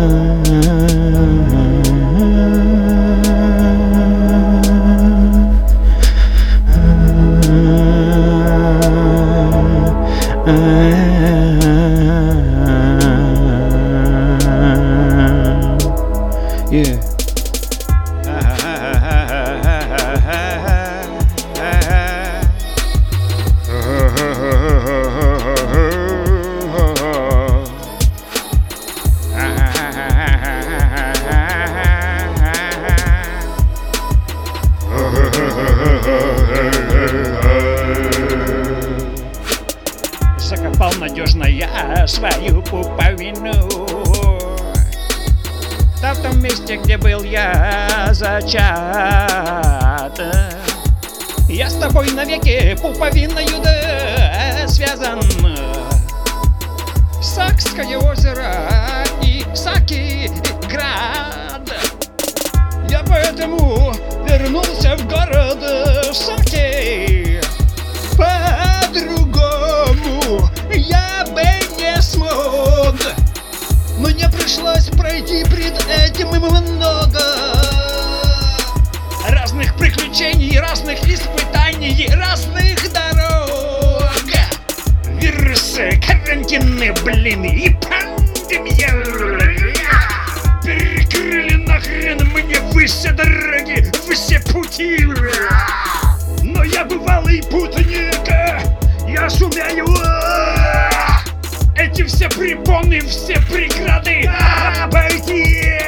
time. Свою пуповину. Там в том месте, где был я зачат. Я с тобой навеки пуповиною да связан. Сакское озеро и Саки град. Я поэтому вернулся в город Саки пути Но я бывалый путник, я сумею Эти все препоны, все преграды обойти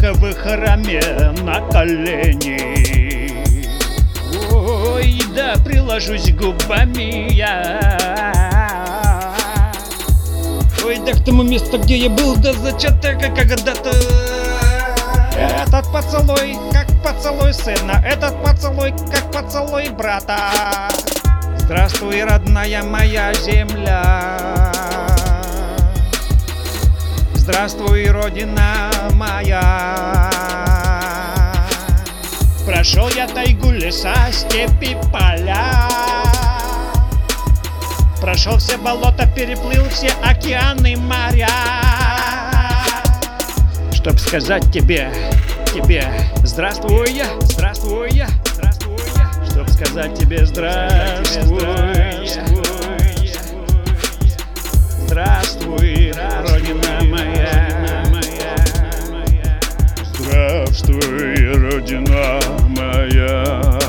как в храме, на колени. Ой, да приложусь губами я. Ой, да к тому месту, где я был до зачатка когда-то. Этот поцелуй, как поцелуй сына Этот поцелуй, как поцелуй брата. Здравствуй, родная моя земля Здравствуй, Родина моя. Прошел я тайгу, леса, степи, поля. Прошел все болота, переплыл все океаны, моря. Чтоб сказать тебе, тебе Здравствуй, я, здравствуй, я, здравствуй я. Чтоб сказать тебе здравствуй, Здравствуй, Родина моя.